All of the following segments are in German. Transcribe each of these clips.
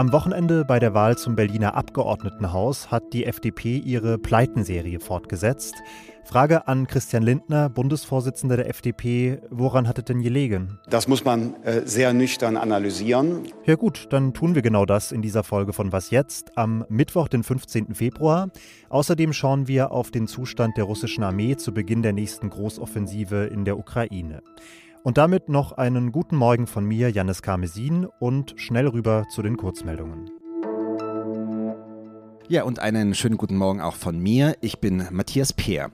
Am Wochenende bei der Wahl zum Berliner Abgeordnetenhaus hat die FDP ihre Pleitenserie fortgesetzt. Frage an Christian Lindner, Bundesvorsitzender der FDP. Woran hat es denn gelegen? Das muss man äh, sehr nüchtern analysieren. Ja gut, dann tun wir genau das in dieser Folge von Was jetzt am Mittwoch, den 15. Februar. Außerdem schauen wir auf den Zustand der russischen Armee zu Beginn der nächsten Großoffensive in der Ukraine. Und damit noch einen guten Morgen von mir, Janis Karmesin, und schnell rüber zu den Kurzmeldungen. Ja, und einen schönen guten Morgen auch von mir. Ich bin Matthias Peer.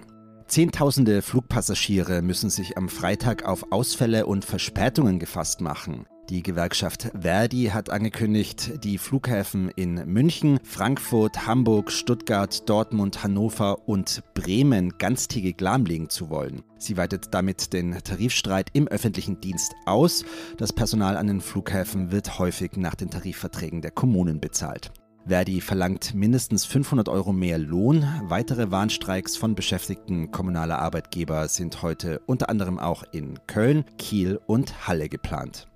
Zehntausende Flugpassagiere müssen sich am Freitag auf Ausfälle und Verspätungen gefasst machen. Die Gewerkschaft Verdi hat angekündigt, die Flughäfen in München, Frankfurt, Hamburg, Stuttgart, Dortmund, Hannover und Bremen ganztägig lahmlegen zu wollen. Sie weitet damit den Tarifstreit im öffentlichen Dienst aus. Das Personal an den Flughäfen wird häufig nach den Tarifverträgen der Kommunen bezahlt. Verdi verlangt mindestens 500 Euro mehr Lohn. Weitere Warnstreiks von Beschäftigten kommunaler Arbeitgeber sind heute unter anderem auch in Köln, Kiel und Halle geplant.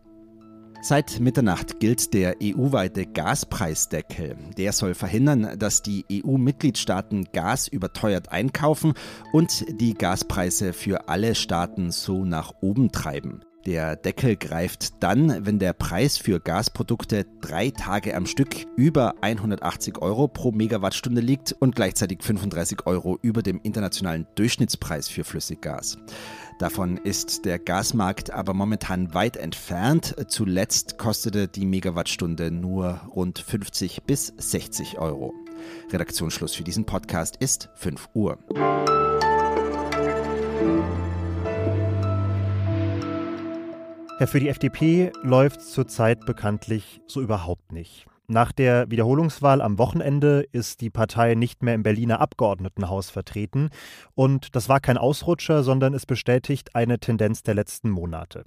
Seit Mitternacht gilt der EU-weite Gaspreisdeckel. Der soll verhindern, dass die EU-Mitgliedstaaten Gas überteuert einkaufen und die Gaspreise für alle Staaten so nach oben treiben. Der Deckel greift dann, wenn der Preis für Gasprodukte drei Tage am Stück über 180 Euro pro Megawattstunde liegt und gleichzeitig 35 Euro über dem internationalen Durchschnittspreis für Flüssiggas. Davon ist der Gasmarkt aber momentan weit entfernt. Zuletzt kostete die Megawattstunde nur rund 50 bis 60 Euro. Redaktionsschluss für diesen Podcast ist 5 Uhr. Ja, für die FDP läuft zurzeit bekanntlich so überhaupt nicht. Nach der Wiederholungswahl am Wochenende ist die Partei nicht mehr im Berliner Abgeordnetenhaus vertreten. Und das war kein Ausrutscher, sondern es bestätigt eine Tendenz der letzten Monate.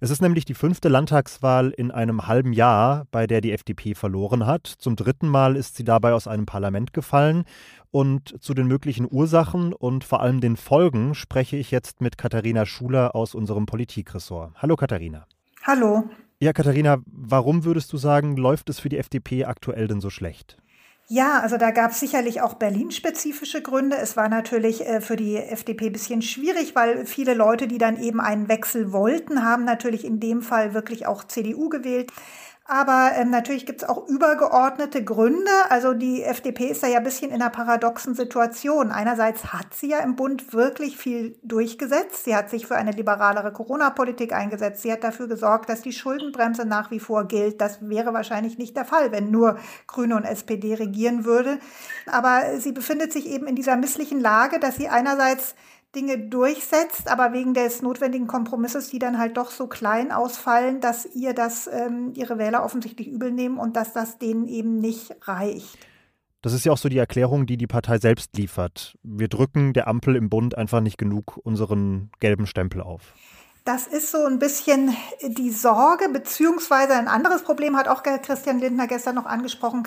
Es ist nämlich die fünfte Landtagswahl in einem halben Jahr, bei der die FDP verloren hat. Zum dritten Mal ist sie dabei aus einem Parlament gefallen. Und zu den möglichen Ursachen und vor allem den Folgen spreche ich jetzt mit Katharina Schuler aus unserem Politikressort. Hallo Katharina. Hallo. Ja, Katharina, warum würdest du sagen, läuft es für die FDP aktuell denn so schlecht? Ja, also da gab es sicherlich auch Berlin-spezifische Gründe. Es war natürlich äh, für die FDP ein bisschen schwierig, weil viele Leute, die dann eben einen Wechsel wollten, haben natürlich in dem Fall wirklich auch CDU gewählt. Aber ähm, natürlich gibt es auch übergeordnete Gründe. Also die FDP ist da ja ein bisschen in einer paradoxen Situation. Einerseits hat sie ja im Bund wirklich viel durchgesetzt. Sie hat sich für eine liberalere Corona-Politik eingesetzt. Sie hat dafür gesorgt, dass die Schuldenbremse nach wie vor gilt. Das wäre wahrscheinlich nicht der Fall, wenn nur Grüne und SPD regieren würde. Aber sie befindet sich eben in dieser misslichen Lage, dass sie einerseits Dinge durchsetzt, aber wegen des notwendigen Kompromisses, die dann halt doch so klein ausfallen, dass ihr das ähm, ihre Wähler offensichtlich übel nehmen und dass das denen eben nicht reicht. Das ist ja auch so die Erklärung, die die Partei selbst liefert. Wir drücken der Ampel im Bund einfach nicht genug unseren gelben Stempel auf. Das ist so ein bisschen die Sorge, beziehungsweise ein anderes Problem hat auch Christian Lindner gestern noch angesprochen.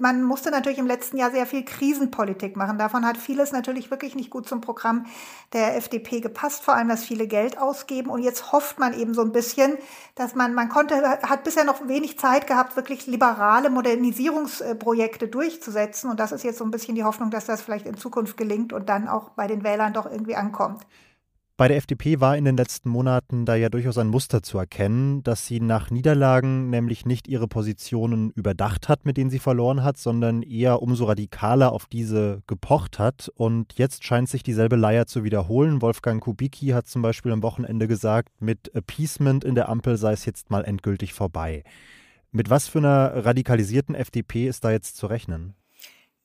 Man musste natürlich im letzten Jahr sehr viel Krisenpolitik machen. Davon hat vieles natürlich wirklich nicht gut zum Programm der FDP gepasst, vor allem das viele Geld ausgeben. Und jetzt hofft man eben so ein bisschen, dass man, man konnte, hat bisher noch wenig Zeit gehabt, wirklich liberale Modernisierungsprojekte durchzusetzen. Und das ist jetzt so ein bisschen die Hoffnung, dass das vielleicht in Zukunft gelingt und dann auch bei den Wählern doch irgendwie ankommt. Bei der FDP war in den letzten Monaten da ja durchaus ein Muster zu erkennen, dass sie nach Niederlagen nämlich nicht ihre Positionen überdacht hat, mit denen sie verloren hat, sondern eher umso radikaler auf diese gepocht hat. Und jetzt scheint sich dieselbe Leier zu wiederholen. Wolfgang Kubicki hat zum Beispiel am Wochenende gesagt, mit Appeasement in der Ampel sei es jetzt mal endgültig vorbei. Mit was für einer radikalisierten FDP ist da jetzt zu rechnen?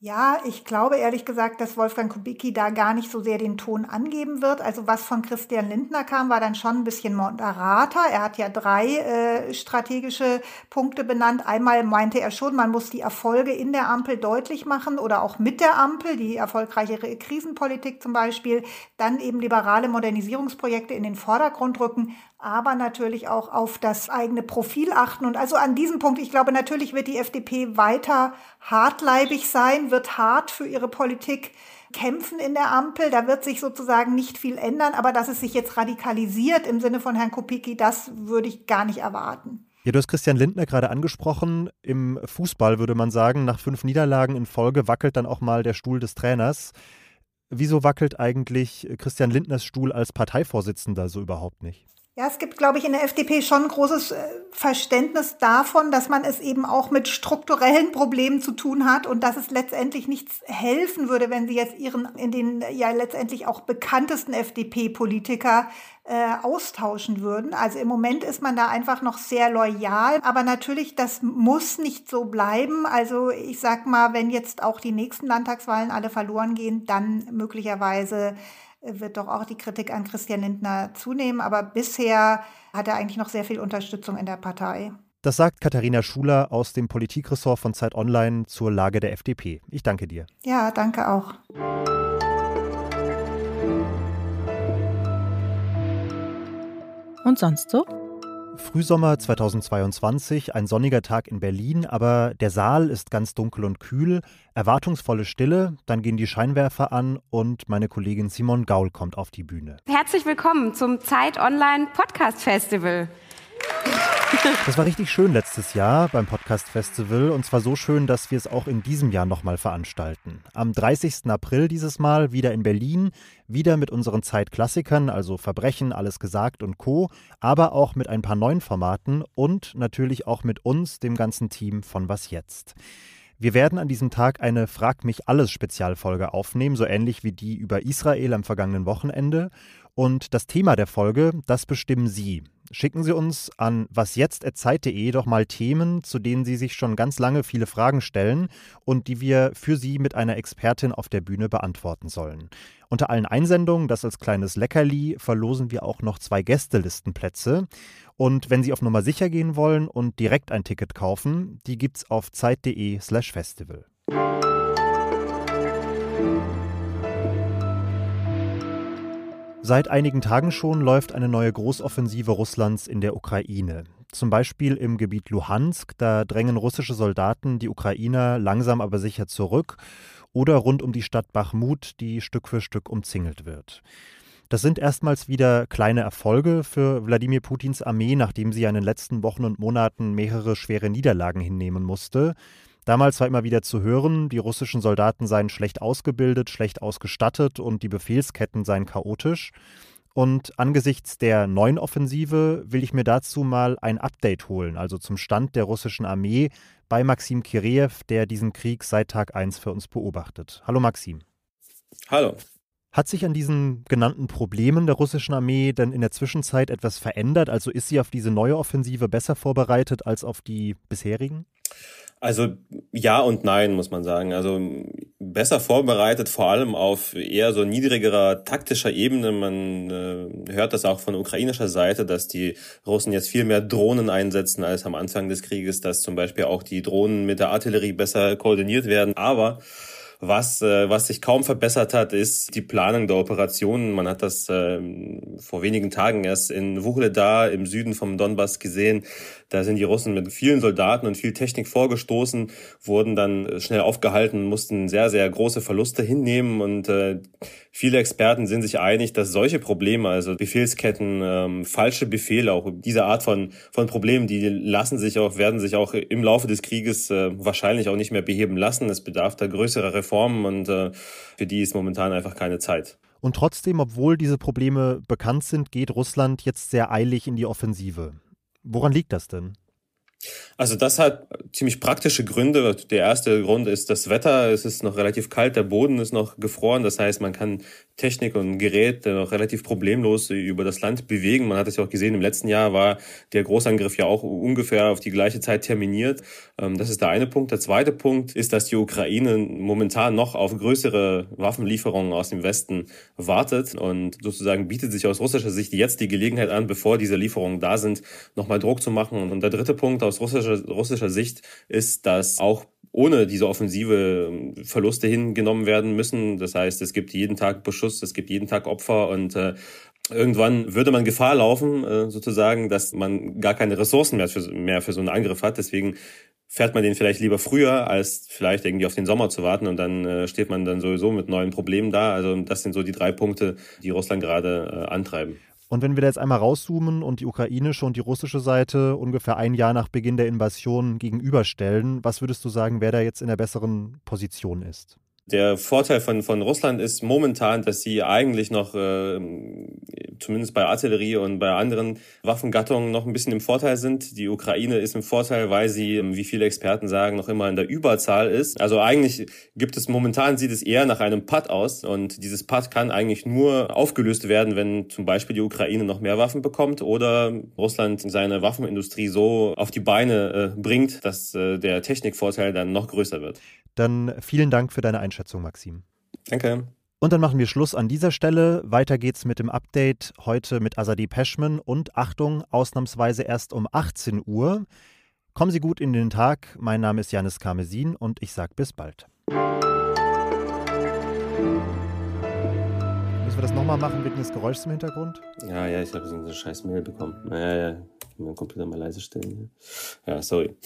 Ja, ich glaube ehrlich gesagt, dass Wolfgang Kubicki da gar nicht so sehr den Ton angeben wird. Also was von Christian Lindner kam, war dann schon ein bisschen moderater. Er hat ja drei äh, strategische Punkte benannt. Einmal meinte er schon, man muss die Erfolge in der Ampel deutlich machen oder auch mit der Ampel, die erfolgreiche Krisenpolitik zum Beispiel, dann eben liberale Modernisierungsprojekte in den Vordergrund rücken aber natürlich auch auf das eigene Profil achten. Und also an diesem Punkt, ich glaube, natürlich wird die FDP weiter hartleibig sein, wird hart für ihre Politik kämpfen in der Ampel. Da wird sich sozusagen nicht viel ändern, aber dass es sich jetzt radikalisiert im Sinne von Herrn Kopicki, das würde ich gar nicht erwarten. Ja, du hast Christian Lindner gerade angesprochen. Im Fußball würde man sagen, nach fünf Niederlagen in Folge wackelt dann auch mal der Stuhl des Trainers. Wieso wackelt eigentlich Christian Lindners Stuhl als Parteivorsitzender so überhaupt nicht? Ja, es gibt, glaube ich, in der FDP schon großes äh, Verständnis davon, dass man es eben auch mit strukturellen Problemen zu tun hat und dass es letztendlich nichts helfen würde, wenn sie jetzt ihren in den ja letztendlich auch bekanntesten FDP-Politiker äh, austauschen würden. Also im Moment ist man da einfach noch sehr loyal, aber natürlich, das muss nicht so bleiben. Also ich sag mal, wenn jetzt auch die nächsten Landtagswahlen alle verloren gehen, dann möglicherweise wird doch auch die Kritik an Christian Lindner zunehmen. Aber bisher hat er eigentlich noch sehr viel Unterstützung in der Partei. Das sagt Katharina Schuler aus dem Politikressort von Zeit Online zur Lage der FDP. Ich danke dir. Ja, danke auch. Und sonst so? Frühsommer 2022, ein sonniger Tag in Berlin, aber der Saal ist ganz dunkel und kühl, erwartungsvolle Stille, dann gehen die Scheinwerfer an und meine Kollegin Simon Gaul kommt auf die Bühne. Herzlich willkommen zum Zeit Online Podcast Festival. Das war richtig schön letztes Jahr beim Podcast Festival und zwar so schön, dass wir es auch in diesem Jahr nochmal veranstalten. Am 30. April dieses Mal wieder in Berlin, wieder mit unseren Zeitklassikern, also Verbrechen, alles gesagt und Co., aber auch mit ein paar neuen Formaten und natürlich auch mit uns, dem ganzen Team von Was jetzt. Wir werden an diesem Tag eine Frag mich alles Spezialfolge aufnehmen, so ähnlich wie die über Israel am vergangenen Wochenende. Und das Thema der Folge, das bestimmen Sie, Schicken Sie uns an wasjetzt.zeit.de doch mal Themen, zu denen Sie sich schon ganz lange viele Fragen stellen und die wir für Sie mit einer Expertin auf der Bühne beantworten sollen. Unter allen Einsendungen, das als kleines Leckerli, verlosen wir auch noch zwei Gästelistenplätze. Und wenn Sie auf Nummer sicher gehen wollen und direkt ein Ticket kaufen, die gibt's auf zeit.de/slash festival. Seit einigen Tagen schon läuft eine neue Großoffensive Russlands in der Ukraine. Zum Beispiel im Gebiet Luhansk, da drängen russische Soldaten die Ukrainer langsam aber sicher zurück, oder rund um die Stadt Bachmut, die Stück für Stück umzingelt wird. Das sind erstmals wieder kleine Erfolge für Wladimir Putins Armee, nachdem sie in den letzten Wochen und Monaten mehrere schwere Niederlagen hinnehmen musste. Damals war immer wieder zu hören, die russischen Soldaten seien schlecht ausgebildet, schlecht ausgestattet und die Befehlsketten seien chaotisch. Und angesichts der neuen Offensive will ich mir dazu mal ein Update holen, also zum Stand der russischen Armee bei Maxim Kireev, der diesen Krieg seit Tag 1 für uns beobachtet. Hallo Maxim. Hallo. Hat sich an diesen genannten Problemen der russischen Armee denn in der Zwischenzeit etwas verändert? Also ist sie auf diese neue Offensive besser vorbereitet als auf die bisherigen? Also ja und nein, muss man sagen. Also besser vorbereitet, vor allem auf eher so niedrigerer taktischer Ebene. Man äh, hört das auch von ukrainischer Seite, dass die Russen jetzt viel mehr Drohnen einsetzen als am Anfang des Krieges, dass zum Beispiel auch die Drohnen mit der Artillerie besser koordiniert werden. Aber was, äh, was sich kaum verbessert hat, ist die Planung der Operationen. Man hat das äh, vor wenigen Tagen erst in Wuhledar im Süden vom Donbass gesehen. Da sind die Russen mit vielen Soldaten und viel Technik vorgestoßen, wurden dann schnell aufgehalten, mussten sehr, sehr große Verluste hinnehmen. Und äh, viele Experten sind sich einig, dass solche Probleme, also Befehlsketten, ähm, falsche Befehle, auch diese Art von, von Problemen, die lassen sich auch, werden sich auch im Laufe des Krieges äh, wahrscheinlich auch nicht mehr beheben lassen. Es bedarf da größerer Reformen und äh, für die ist momentan einfach keine Zeit. Und trotzdem, obwohl diese Probleme bekannt sind, geht Russland jetzt sehr eilig in die Offensive. Woran liegt das denn? Also das hat ziemlich praktische Gründe. Der erste Grund ist das Wetter. Es ist noch relativ kalt, der Boden ist noch gefroren. Das heißt, man kann Technik und Gerät noch relativ problemlos über das Land bewegen. Man hat es ja auch gesehen, im letzten Jahr war der Großangriff ja auch ungefähr auf die gleiche Zeit terminiert. Ähm, das ist der eine Punkt. Der zweite Punkt ist, dass die Ukraine momentan noch auf größere Waffenlieferungen aus dem Westen wartet und sozusagen bietet sich aus russischer Sicht jetzt die Gelegenheit an, bevor diese Lieferungen da sind, nochmal Druck zu machen. Und der dritte Punkt aus russischer, russischer Sicht ist, dass auch ohne diese Offensive ähm, Verluste hingenommen werden müssen. Das heißt, es gibt jeden Tag Beschuss, es gibt jeden Tag Opfer und äh, irgendwann würde man Gefahr laufen, äh, sozusagen, dass man gar keine Ressourcen mehr für, mehr für so einen Angriff hat. Deswegen fährt man den vielleicht lieber früher, als vielleicht irgendwie auf den Sommer zu warten und dann äh, steht man dann sowieso mit neuen Problemen da. Also das sind so die drei Punkte, die Russland gerade äh, antreiben. Und wenn wir da jetzt einmal rauszoomen und die ukrainische und die russische Seite ungefähr ein Jahr nach Beginn der Invasion gegenüberstellen, was würdest du sagen, wer da jetzt in der besseren Position ist? Der Vorteil von, von Russland ist momentan, dass sie eigentlich noch, äh, zumindest bei Artillerie und bei anderen Waffengattungen, noch ein bisschen im Vorteil sind. Die Ukraine ist im Vorteil, weil sie, wie viele Experten sagen, noch immer in der Überzahl ist. Also eigentlich gibt es momentan, sieht es eher nach einem Patt aus. Und dieses Patt kann eigentlich nur aufgelöst werden, wenn zum Beispiel die Ukraine noch mehr Waffen bekommt oder Russland seine Waffenindustrie so auf die Beine äh, bringt, dass äh, der Technikvorteil dann noch größer wird. Dann vielen Dank für deine Einschätzung, Maxim. Danke. Und dann machen wir Schluss an dieser Stelle. Weiter geht's mit dem Update heute mit Azadi Peschman und Achtung, ausnahmsweise erst um 18 Uhr. Kommen Sie gut in den Tag. Mein Name ist Janis Karmesin und ich sage bis bald. Müssen wir das nochmal machen wegen des Geräuschs im Hintergrund? Ja, ja, ich habe so eine scheiß Mail bekommen. Naja, ja, meinen Computer mal leise stellen. Ja, sorry.